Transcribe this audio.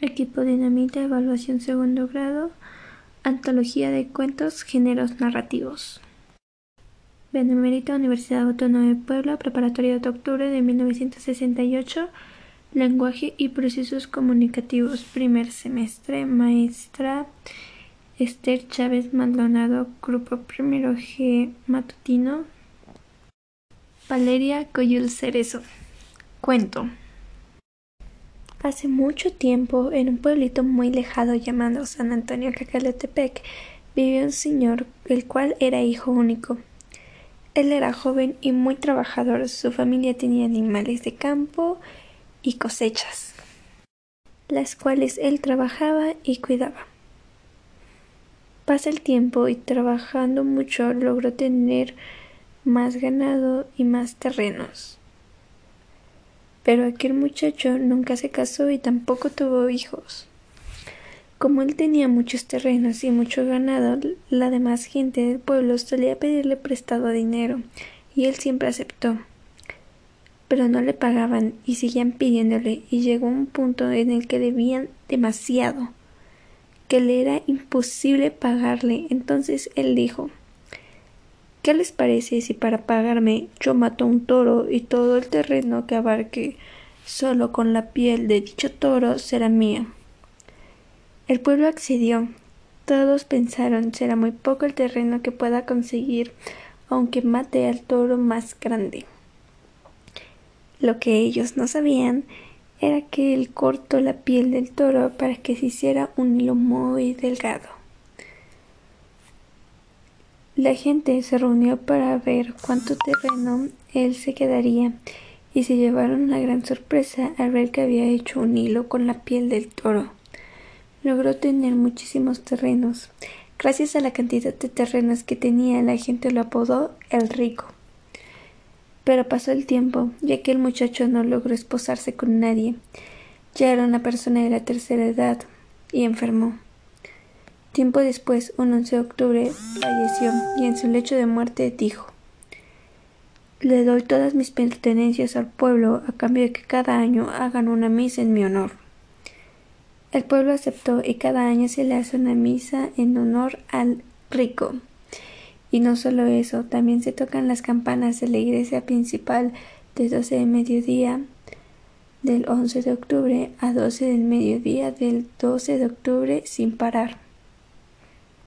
Equipo Dinamita, Evaluación Segundo Grado, Antología de Cuentos, Géneros Narrativos. Benemérita Universidad Autónoma de Puebla, Preparatoria de octubre de 1968, Lenguaje y Procesos Comunicativos, primer semestre, maestra Esther Chávez Maldonado, Grupo Primero G Matutino, Valeria Coyul Cerezo. Cuento. Hace mucho tiempo, en un pueblito muy lejano llamado San Antonio Cacaletepec, vivía un señor, el cual era hijo único. Él era joven y muy trabajador. Su familia tenía animales de campo y cosechas, las cuales él trabajaba y cuidaba. Pasa el tiempo y trabajando mucho logró tener más ganado y más terrenos. Pero aquel muchacho nunca se casó y tampoco tuvo hijos. Como él tenía muchos terrenos y mucho ganado, la demás gente del pueblo solía pedirle prestado dinero, y él siempre aceptó. Pero no le pagaban y seguían pidiéndole, y llegó un punto en el que debían demasiado, que le era imposible pagarle. Entonces él dijo ¿Qué les parece si para pagarme yo mato un toro y todo el terreno que abarque solo con la piel de dicho toro será mío? El pueblo accedió. Todos pensaron será muy poco el terreno que pueda conseguir, aunque mate al toro más grande. Lo que ellos no sabían era que él cortó la piel del toro para que se hiciera un hilo muy delgado. La gente se reunió para ver cuánto terreno él se quedaría y se llevaron una gran sorpresa al ver que había hecho un hilo con la piel del toro. Logró tener muchísimos terrenos. Gracias a la cantidad de terrenos que tenía, la gente lo apodó el rico. Pero pasó el tiempo, ya que el muchacho no logró esposarse con nadie. Ya era una persona de la tercera edad y enfermó. Tiempo después, un 11 de octubre, falleció y en su lecho de muerte dijo Le doy todas mis pertenencias al pueblo a cambio de que cada año hagan una misa en mi honor. El pueblo aceptó y cada año se le hace una misa en honor al rico. Y no solo eso, también se tocan las campanas de la iglesia principal de 12 de mediodía del 11 de octubre a 12 del mediodía del 12 de octubre sin parar.